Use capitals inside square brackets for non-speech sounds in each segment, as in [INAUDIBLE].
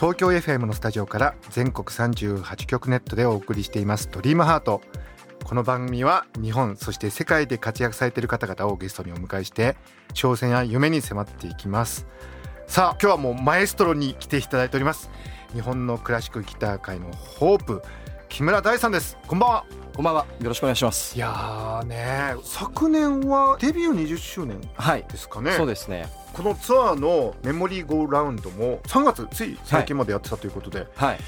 東京 FM のスタジオから全国38局ネットでお送りしていますドリームハートこの番組は日本そして世界で活躍されている方々をゲストにお迎えして挑戦や夢に迫っていきますさあ今日はもうマエストロに来ていただいております日本のクラシックギター界のホープ木村大さんですこんばんはこんばんは。よろしくお願いします。いやーね昨年はデビュー20周年はい。ですかねそうですね。このツアーのメモリーゴーラウンドも3月つい最近までやってたということで、はい。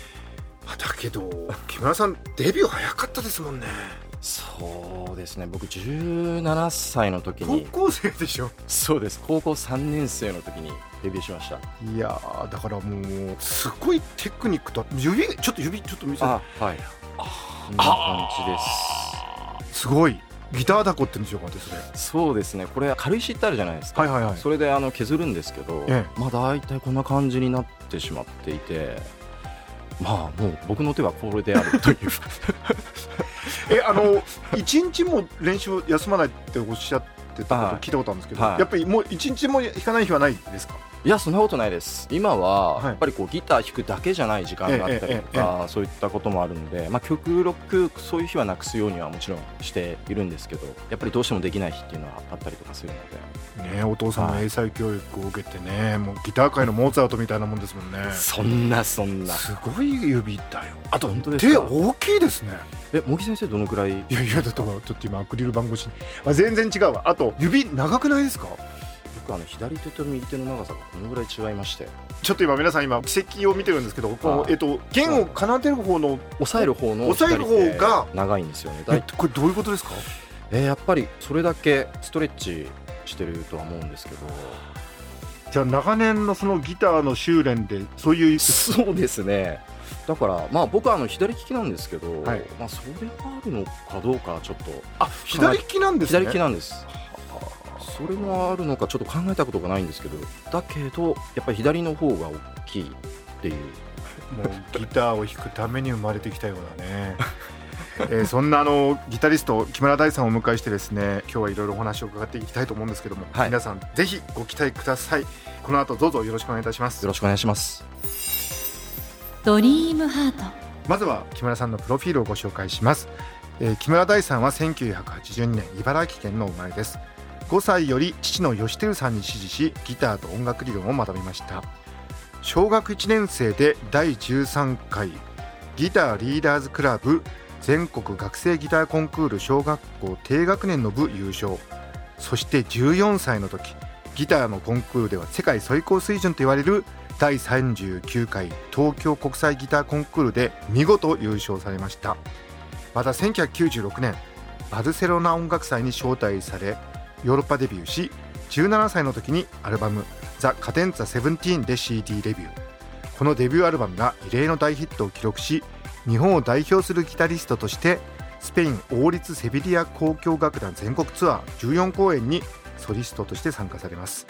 あだけど木村さんデビュー早かったですもんねそうですね。僕17歳の時に、高校生でしょ？そうです。高校3年生の時にデビューしました。いやーだからもうすごいテクニックと指ちょっと指ちょっと見せてあ、はい。こんな感じです。すごいギターダコってんでしょうかねそれそうですね。これ軽石ってあるじゃないですか。はいはいはいそれであの削るんですけど、えまあ大体こんな感じになってしまっていて、まあもう僕の手はこれであるという。[LAUGHS] えあの一日も練習休まないっておっしゃってたことはい聞いたことあるんですけど、はいやっぱりもう一日も弾かない日はないですか？いやそんなことないです。今ははい。やっぱりこうギター弾くだけじゃない時間があったりとかそういったこともあるので、まあ、極力そういう日はなくすようにはもちろんしているんですけどやっぱりどうしてもできない日っていうのはあったりとかするので。ねお父さんの英才教育を受けてねもうギター界のモーツァルトみたいなもんですもんね。そんなそんな。すごい指だよ。あと本当ですか？手大きいですね。え茂木先生どのくらい？いやいやだってちょっと今アクリル板越しに。あ全然違うわ。あと指長くないですか？僕あの左手と右手の長さがこのぐらい違いまして。ちょっと今皆さん今奇跡を見てるんですけどこのはいえっと弦を奏でる方の押さえる方の押さえる方が長いんですよね。これどういうことですか？えーやっぱりそれだけストレッチしてるとは思うんですけど。じゃあ長年のそのギターの修練でそういうそうですね。だからまあ僕はあの左利きなんですけど、はい。まあそれがあるのかどうかはちょっと。あ左利きなんですね。左利きなんです。それもあるのかちょっと考えたことがないんですけど、だけどやっぱり左の方が大きいっていう。もうギターを弾くために生まれてきたようだね。[LAUGHS] えーそんなあのギタリスト木村大さんをお迎えしてですね今日はいろいろお話を伺っていきたいと思うんですけども、はい皆さんぜひご期待くださいこの後どうぞよろしくお願いいたしますよろしくお願いします。ドリームハートまずは木村さんのプロフィールをご紹介します、えー木村大さんは1982年茨城県の生まれです5歳より父の吉輝さんに師事しギターと音楽理論を学びました。小学1年生で第13回ギターリーダーズクラブ全国学生ギターコンクール小学校低学年の部優勝。そして14歳の時ギターのコンクールでは世界最高水準と言われる第39回東京国際ギターコンクールで見事優勝されました。また1996年バルセロナ音楽祭に招待されヨーロッパデビューし17歳の時にアルバム「ザ・カデンツァ17」で CD デビュー。このデビューアルバムが異例の大ヒットを記録し日本を代表するギタリストとしてスペイン王立セビリア交響楽団全国ツアー14公演にソリストとして参加されます。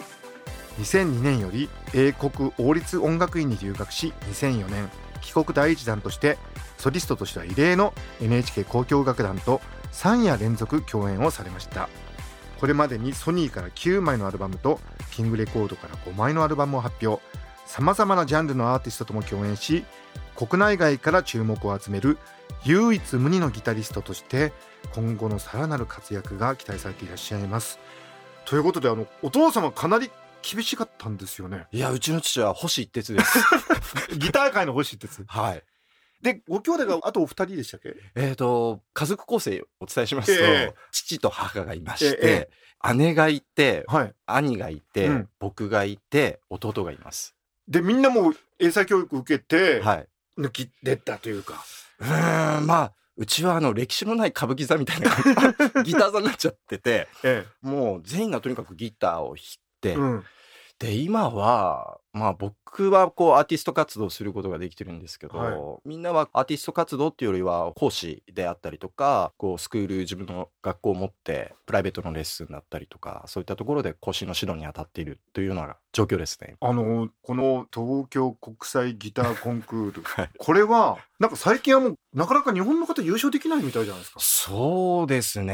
2002年より英国王立音楽院に留学し2004年帰国第一弾としてソリストとしては異例の NHK 交響楽団と3夜連続共演をされました。これまでにソニーから9枚のアルバムとキングレコードから5枚のアルバムを発表さまざまなジャンルのアーティストとも共演し国内外から注目を集める唯一無二のギタリストとして今後のさらなる活躍が期待されていらっしゃいますということであのお父様かなり厳しかったんですよねいやうちの父は星一徹です。[LAUGHS] ギター界の星哲はい。でご兄弟があとお二人でしたっけ？えっ、と家族構成をお伝えしますと、ええ。父と母がいまして、え姉がいてはい。兄がいて、うん。僕がいて弟がいます。でみんなもう英才教育受けてはい。抜き出たというか。うーんまあうちはあの歴史のない歌舞伎座みたいな [LAUGHS] ギター座になっちゃっててえもう全員がとにかくギターを弾いて、えうん。で今はまあ僕はこうアーティスト活動することができてるんですけど、はみんなはアーティスト活動っていうよりは講師であったりとかこうスクール自分の学校を持ってプライベートのレッスンだったりとかそういったところで講師の指導に当たっているというような状況ですね。あのこの東京国際ギターコンクール、[LAUGHS] はいこれはなんか最近はもうなかなか日本の方優勝できないみたいじゃないですか。そうですね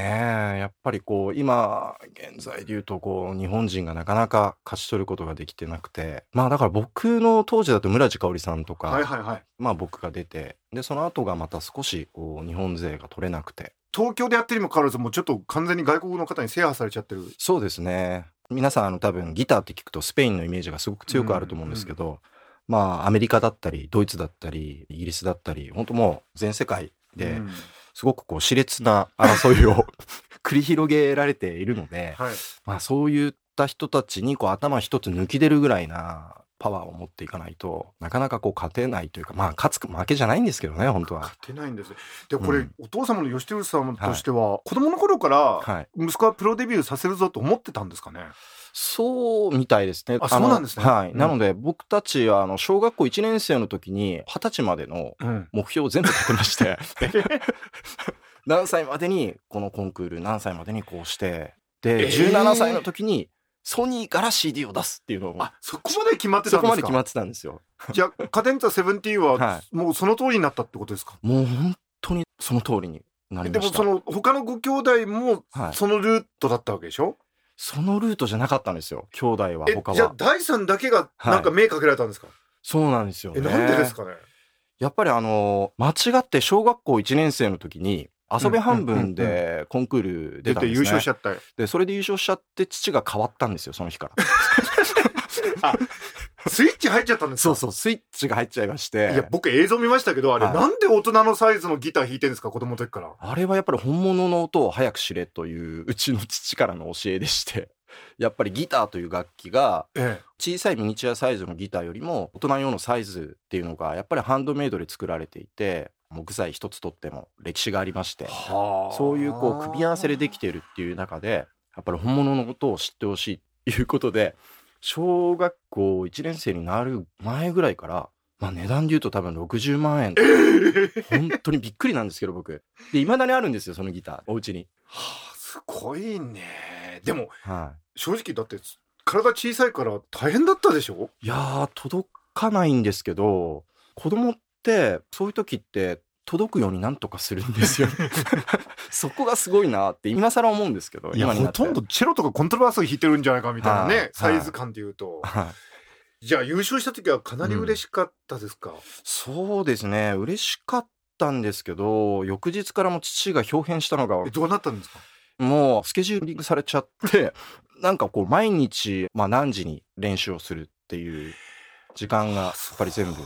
やっぱりこう今現在で言うとこう日本人がなかなか勝ち取ることができてなくてまあだから僕の当時だと村地香織さんとか、はいはいはい。まあ僕が出てでその後がまた少しこう日本勢が取れなくて東京でやってるにもかかわらずもうちょっと完全に外国の方に制覇されちゃってる。そうですね皆さんあの多分ギターって聞くとスペインのイメージがすごく強くあると思うんですけど、まあアメリカだったりドイツだったりイギリスだったり本当もう全世界でうんすごくこう熾烈な争いを [LAUGHS] 繰り広げられているので、はい。まあそういった人たちにこう頭一つ抜き出るぐらいなパワーを持っていかないとなかなかこう勝てないというかまあ勝つ負けじゃないんですけどね本当は。勝てないんですね。でこれ、うんお父様の吉輝さんとしては、子供の頃からはい息子はプロデビューさせるぞと思ってたんですかね？そうみたいですね。あのそうなんですねはい。うんなので僕たちはあの小学校1年生の時に二十歳までのうん。目標を全部立てまして [LAUGHS] [LAUGHS] 何歳までにこのコンクール何歳までにこうしてで、えー17歳の時にソニーから CD を出すっていうのをあそこまで決まってたそんですか？こまで決まってたんですよ。[LAUGHS] じゃあカデンツァセブンティーは、はもうその通りになったってことですか？もう本当にその通りになりました。でもその他のご兄弟もはいそのルートだったわけでしょ？そのルートじゃなかったんですよ兄弟はえ他は。じゃあ第三だけがなんか目かけられたんですか？そうなんですよね。えなんでですかね？やっぱりあの間違って小学校1年生の時に遊び半分でコンクール出たんですね。勝しちゃったよ。でそれで優勝しちゃって父が変わったんですよその日から。[LAUGHS] スイッチ入っちゃったんですか？そうそうスイッチが入っちゃいまして。いや僕映像見ましたけどあれ、はいなんで大人のサイズのギター弾いてるんですか？子供の時から。あれはやっぱり本物の音を早く知れといううちの父からの教えでして [LAUGHS] やっぱりギターという楽器がえ小さいミニチュアサイズのギターよりも大人用のサイズっていうのがやっぱりハンドメイドで作られていて木材一つとっても歴史がありましてはあ。そういうこう組み合わせでできているっていう中でやっぱり本物の音を知ってほしいっていうことで小学校1年生になる前ぐらいから、まあ、値段で言うと多分60万円。本当にびっくりなんですけど僕。でいまだにあるんですよそのギター。お家に。はあすごいね。でもは正直だって体小さいから大変だったでしょ？いいやー届かないんですけど子供ってそういう時って届くようになんとかするんですよ。[LAUGHS] そこがすごいなって今更思うんですけどいやほとんどチェロとかコントラバス弾いてるんじゃないかみたいなね、はいサイズ感で言うと、はい。じゃあ優勝した時はかなり嬉しかったですか、そうですね。嬉しかったんですけど翌日からも父が表変したのがえどうなったんですか？もうスケジューリングされちゃってなんかこう毎日、まあ、何時に練習をするっていう時間がやっぱり全部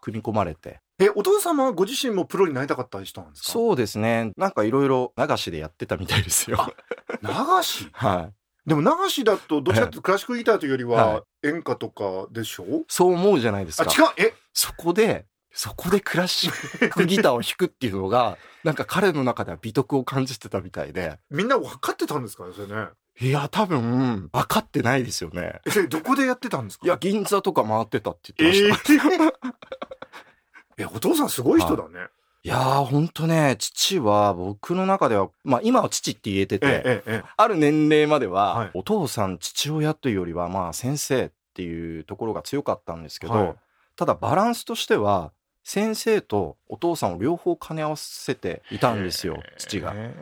組み込まれて。えお父様はご自身もプロになりたかった人なんですか？そうですね。なんかいろいろ流しでやってたみたいですよ。流し？[LAUGHS] はい。でも流しだとどちらかというとクラシックギターというよりはは演歌とかでしょ、そう思うじゃないですあか。違う。え？そこでそこでクラシックギターを弾くっていうのが [LAUGHS] なんか彼の中では美徳を感じてたみたいで。みんな分かってたんですかねそれね？いや多分分かってないですよね。えどこでやってたんですか？いや銀座とか回ってたってえ言ってました。ー [LAUGHS] えお父さんすごい人だね、い。やーほんとね父は僕の中ではまあ今は父って言えてて、ええええある年齢までは、はい。お父さん父親というよりはまあ先生っていうところが強かったんですけど、はい。ただバランスとしては先生とお父さんを両方兼ね合わせていたんですよ父が。へ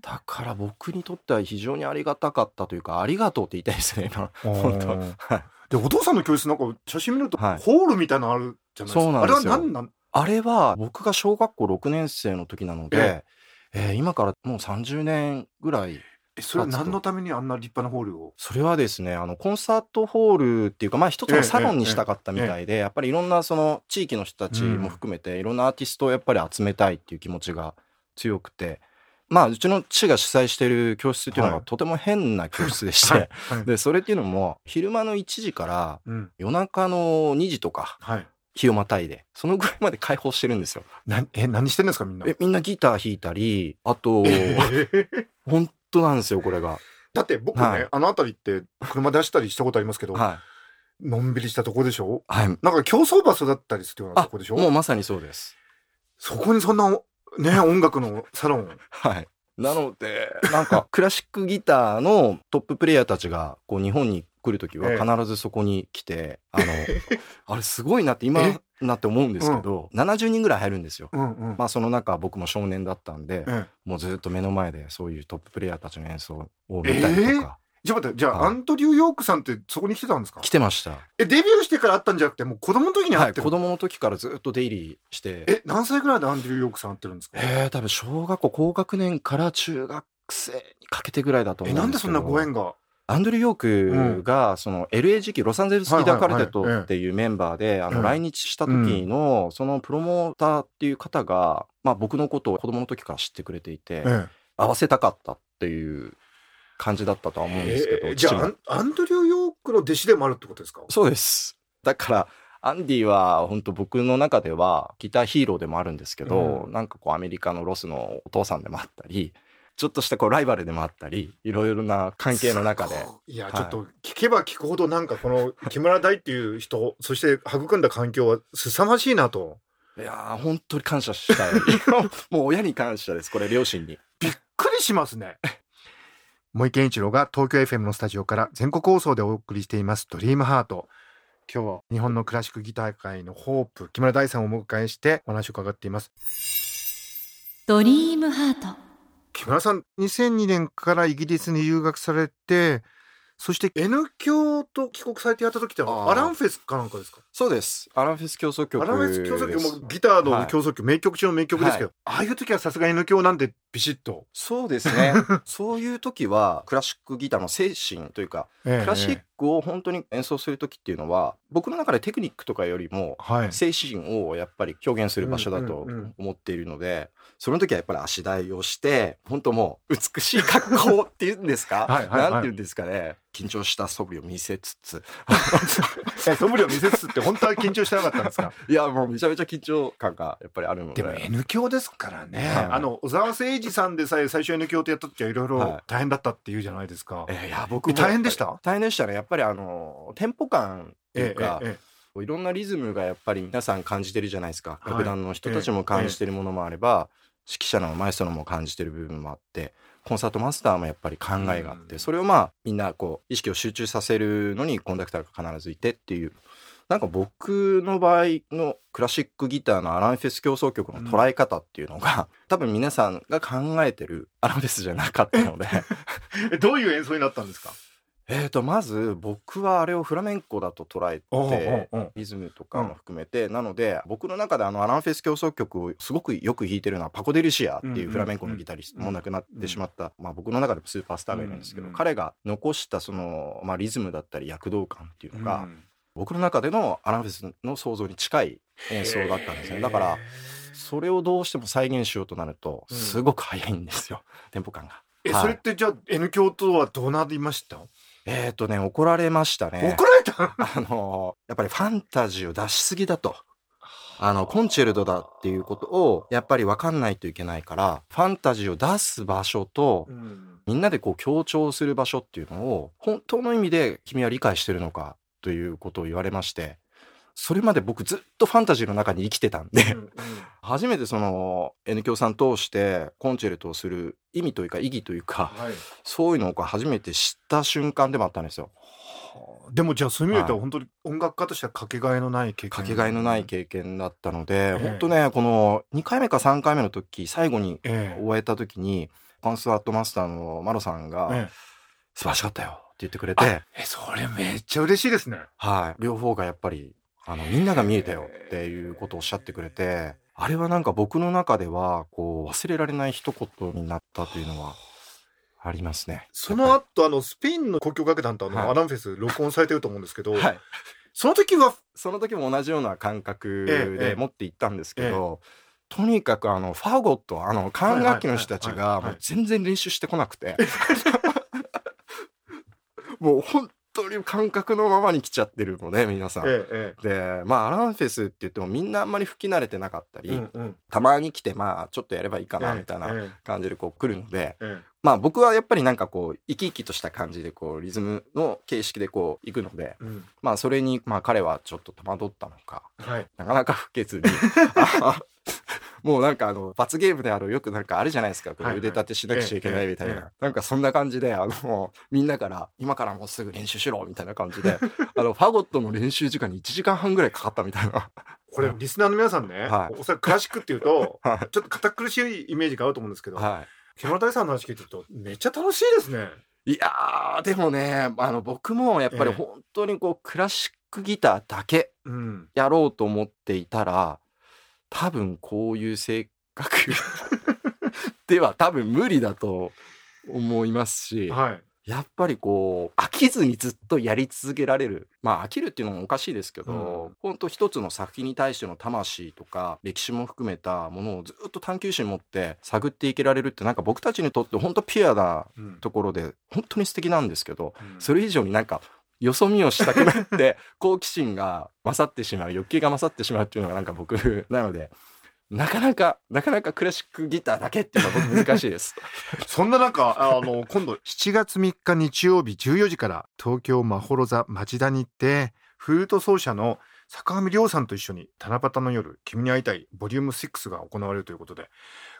だから僕にとっては非常にありがたかったというかありがとうって言いたいですね今。ー。本当。うんはい。でお父さんの教室なんか写真見るとはい。ホールみたいなのあるじゃないですか、そうなんですよ。あれは何なん？あれは僕が小学校6年生の時なので、えー今からもう30年ぐらいえそれは何のためにあんな立派なホールを？それはですねあのコンサートホールっていうかまあ一つのサロンにしたかったみたいで、やっぱりいろんなその地域の人たちも含めて、いろんなアーティストをやっぱり集めたいっていう気持ちが強くてまあうちの父が主催してる教室っていうのはい。がとても変な教室でして、でそれっていうのも昼間の1時からうん。夜中の2時とかはい日をまたいでそのぐらいまで開放してるんですよ。なえ何してんですかみんな？えみんなギター弾いたりあとえー [LAUGHS] 本当なんですよこれが。だって僕ね、はいあの辺りって車で走ったりしたことありますけど、はのんびりしたとこでしょ？はい。なんか競走馬育ったりするようなあとこでしょ？もうまさにそうです。そこにそんなね音楽のサロンはい。なので、なんか、クラシックギターのトッププレイヤーたちが、こう、日本に来るときはええ。必ずそこに来て、あの、[LAUGHS] あれすごいなって今なって思うんですけど、70人ぐらい入るんですよ。うんうん。まあ、その中、僕も少年だったんで、ええ。もうずっと目の前でそういうトッププレイヤーたちの演奏を見たりとか、じゃあ待ってじゃあ、はい。アンドリュー・ヨークさんってそこに来てたんですか？来てました。えデビューしてから会ったんじゃなくてもう子供の時にはい、会ってる、子供の時からずっと出入りして、え何歳ぐらいでアンドリュー・ヨークさん会ってるんですか？えー、多分小学校高学年から中学生にかけてぐらいだと思うんですけど。えなんでそんなご縁が？アンドリュー・ヨークが、その LA 時期ロサンゼルス・ギター・カルテットっていうメンバーで、あのうん。来日した時の、そのプロモーターっていう方が、まあ僕のことを子供の時から知ってくれていて、え合わせたかったっていう感じだったとは思うんですけど、えじゃあアンアンドリュー・ヨークの弟子でもあるってことですか？そうです。だから、アンディは本当僕の中ではギターヒーローでもあるんですけど、うん。なんかこうアメリカのロスのお父さんでもあったり、ちょっとしたこうライバルでもあったり、いろいろな関係の中で。いや、はい。ちょっと聞けば聞くほどなんかこの木村大っていう人そして育んだ環境は凄まじいなと。いやー、本当に感謝したい。[LAUGHS] もう親に感謝です、これ、両親に。びっくりしますね。森健一郎が東京 FM のスタジオから全国放送でお送りしています「ドリームハート。今日は日本のクラシックギター界のホープ木村大さんをお迎えしてお話を伺っています。ドリームハート木村さん2002年からイギリスに留学されてそして N 教と帰国されてやった時ってアランフェスかなんかですか？そうです。アランフェス競争曲。アランフェス競争曲もギターの競争曲、名曲中の名曲ですけど、はああいう時はさすが N 教なんでビシッと、そうですね。[LAUGHS] そういう時は、クラシックギターの精神というか、ククラシックを本当に演奏する時っていうのは、僕の中でテクニックとかよりも、はい。精神をやっぱり表現する場所だと思っているので、その時はやっぱり足台をして、本当もう美しい格好っていうんですか？[LAUGHS] はいはいていうんですかね。緊張した素振りを見せつつ、[LAUGHS] え素振りを見せつつって本当は緊張してなかったんですか？[LAUGHS] いや、もうめちゃめちゃ緊張感がやっぱりあるので。でも N 教ですからね、はい。あの小沢誠二さんでさえ最初 N 教ってやった時はいろいろはい。大変だったっていうじゃないですか、えーいや、僕も大変でした？大変でしたね。やっぱりあの、テンポ感っていうか、えいろんなリズムがやっぱり皆さん感じてるじゃないですか。はい。楽団の人たちも感じてるものもあれば、指揮者のマエストロも感じてる部分もあって、コンサートマスターもやっぱり考えがあって、うん。それをまあみんなこう意識を集中させるのにコンダクターが必ずいてっていう。なんか僕の場合のクラシックギターのアランフェス競争曲の捉え方っていうのが、[LAUGHS] 多分皆さんが考えてるアランフェスじゃなかったので、[LAUGHS] えどういう演奏になったんですか？えーとまず僕はあれをフラメンコだと捉えてリズムとかも含めて、なので僕の中であのアランフェス競争曲をすごくよく弾いてるのはパコ・デ・ルシアっていうフラメンコのギタリスト、うん。もう亡くなってしまった、まあ、僕の中でもスーパースターがいるんですけど、うん彼が残したその、まあ、リズムだったり躍動感っていうのが、うん僕の中でのアランフェスの想像に近い演奏だったんですね。だからそれをどうしても再現しようとなるとうん。すごく速いんですよ、テンポ感が。え、はい。それってじゃあ N 教とはどうなりました、えーとね怒られましたね。怒られた？あのやっぱりファンタジーを出しすぎだと。あ。の、コンチェルトだっていうことを、やっぱり分かんないといけないから、ファンタジーを出す場所と、みんなでこう強調する場所っていうのを、本当の意味で君は理解してるのかということを言われまして、それまで僕ずっとファンタジーの中に生きてたんで、初めてその N 教さん通してコンチェルトをする意味というか意義というか、はい。そういうのを初めて知った瞬間でもあったんですよ。でもじゃあそういう意味ではい。本当に音楽家としてはかけがえのない経験。かけがえのない経験だったので、え本当ね、この2回目か3回目の時、最後にええ終えた時に、コンサートマスターのマロさんが、ええ。素晴らしかったよって言ってくれて、えそれめっちゃ嬉しいですね。はい。両方がやっぱり、あの、みんなが見えたよっていうことをおっしゃってくれて、あれはなんか僕の中では、こう、忘れられない一言になったというのは、あ。りますね。その後あのスペインの交響楽団とあの、はい。アランフェス録音されてると思うんですけど、はい。その時はその時も同じような感覚ええええ。で持って行ったんですけど、とにかくあのファゴットあの管楽器の人たちがもう全然練習してこなくて。[LAUGHS] [LAUGHS] [LAUGHS] もう本当に感覚のままに来ちゃってるので皆さん。ええでまあアランフェスって言ってもみんなあんまり吹き慣れてなかったり、うんうん。たまに来てまあちょっとやればいいかなみたいなえ感じでこう来るので、ええ。まあ僕はやっぱりなんかこう生き生きとした感じでこうリズムの形式でこう行くのでえうん。まあそれにまあ彼はちょっと戸惑ったのかはい。なかなか吹けずに。あ [LAUGHS] もうなんかあの罰ゲームであるよくなんかあるじゃないですか。こ腕立てしなくちゃいけないみたいな、なんかそんな感じであのみんなから今からもうすぐ練習しろみたいな感じで [LAUGHS] あのファゴットの練習時間に1時間半ぐらいかかったみたいな。これリスナーの皆さんね、はい。おそらくクラシックっていうとはい。ちょっと堅苦しいイメージがあると思うんですけど、は木村大さんの話聞いてるとめっちゃ楽しいですね。いいやーでもねあの僕もやっぱりええ。本当にこうクラシックギターだけうん、やろうと思っていたら多分こういう性格 [LAUGHS] では多分無理だと思いますし、はい。やっぱりこう飽きずにずっとやり続けられる。まあ飽きるっていうのもおかしいですけど、うん。本当一つの作品に対しての魂とか歴史も含めたものをずっと探求心持って探っていけられるってなんか僕たちにとって本当ピュアなうん。ところで本当に素敵なんですけどうん。それ以上になんかよそ見をしたくなって [LAUGHS] 好奇心が勝ってしまう欲求が勝ってしまうっていうのがなんか僕 [LAUGHS] なのでなかなかなかなかクラシックギターだけっていうのは僕難しいです。[LAUGHS] そんな中あの今度7月3日日曜日14時から東京まほろ座町田に行ってフルート奏者の坂上亮さんと一緒に七夕の夜君に会いたいボリューム6が行われるということで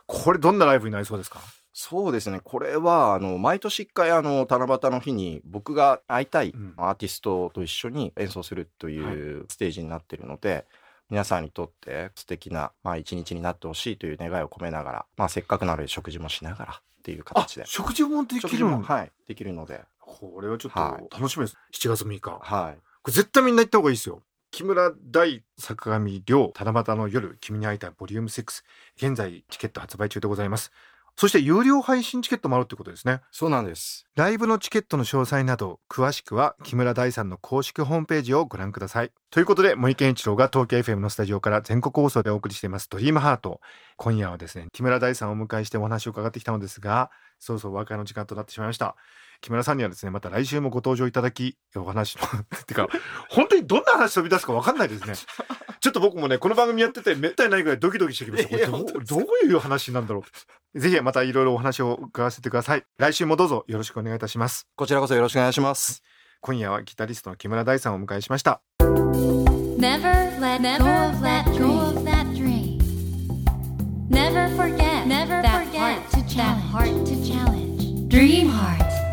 これどんなライブになりそうですか？そうですね。これはあの毎年一回あの七夕の日に僕が会いたいうん。アーティストと一緒に演奏するというステージになっているので、皆さんにとって素敵なまあ一日になってほしいという願いを込めながら、まあ、せっかくなので食事もしながらっていうあ形で。食事もできるの？もはいできるので。これはちょっはい。と楽しみです、7月6日。はい。これ絶対みんな行った方がいいですよ。木村大坂上亮七夕の夜君に会いたいボリューム6現在チケット発売中でございますそして有料配信チケットもあるってことですね。そうなんです。ライブのチケットの詳細など詳しくは木村大さんの公式ホームページをご覧ください。ということで森健一郎が東京 FM のスタジオから全国放送でお送りしていますドリームハート。今夜はですね木村大さんをお迎えしてお話を伺ってきたのですがそろそろお別れの時間となってしまいました木村さんにはですねまた来週もご登場いただきお話の [LAUGHS] てか本当にどんな話飛び出すか分かんないですね。[LAUGHS] ちょっと僕もねこの番組やっててめったにないぐらいドキドキしてきました。これどどういう話なんだろう。ぜひまたいろいろお話を伺わせてください。来週もどうぞよろしくお願いいたします。こちらこそよろしくお願いします。今夜はギタリストの木村大さんをお迎えしました。Never let go of that dream. Never forget that heart to challenge. Dream heart.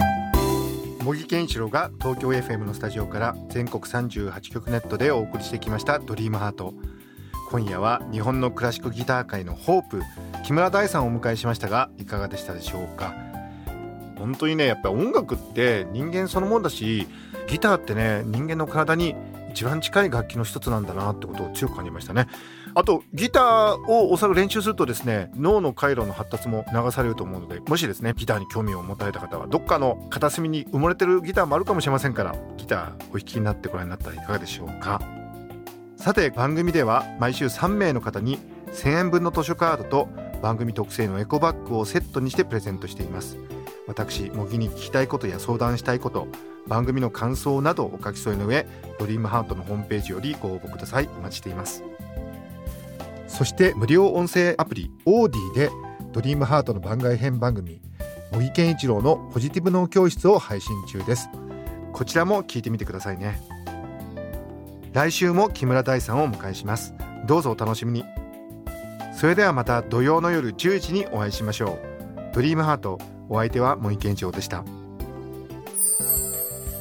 茂木健一郎が東京 FM のスタジオから全国38局ネットでお送りしてきました「ドリームハート。今夜は日本のクラシックギター界のホープ木村大さんをお迎えしましたがいかがでしたでしょうか？本当にねやっぱり音楽って人間そのものだしギターってね人間の体に一番近い楽器の一つなんだなってことを強く感じましたね。あとギターをおそらく練習するとですね脳の回路の発達も流されると思うのでもしですねギターに興味を持たれた方はどっかの片隅に埋もれてるギターもあるかもしれませんからギターお弾きになってご覧になったらいかがでしょうか。さて番組では毎週3名の方に1000円分の図書カードと番組特製のエコバッグをセットにしてプレゼントしています。私茂木に聞きたいことや相談したいこと番組の感想などお書き添えの上ドリームハートのホームページよりご応募ください。お待ちしています。そして無料音声アプリオーディでドリームハートの番外編番組茂木健一郎のポジティブ脳教室を配信中です。こちらも聞いてみてくださいね。来週も木村大さんをお迎えします。どうぞお楽しみに。それではまた土曜の夜10時にお会いしましょう。ドリームハートお相手は茂木健一郎でした。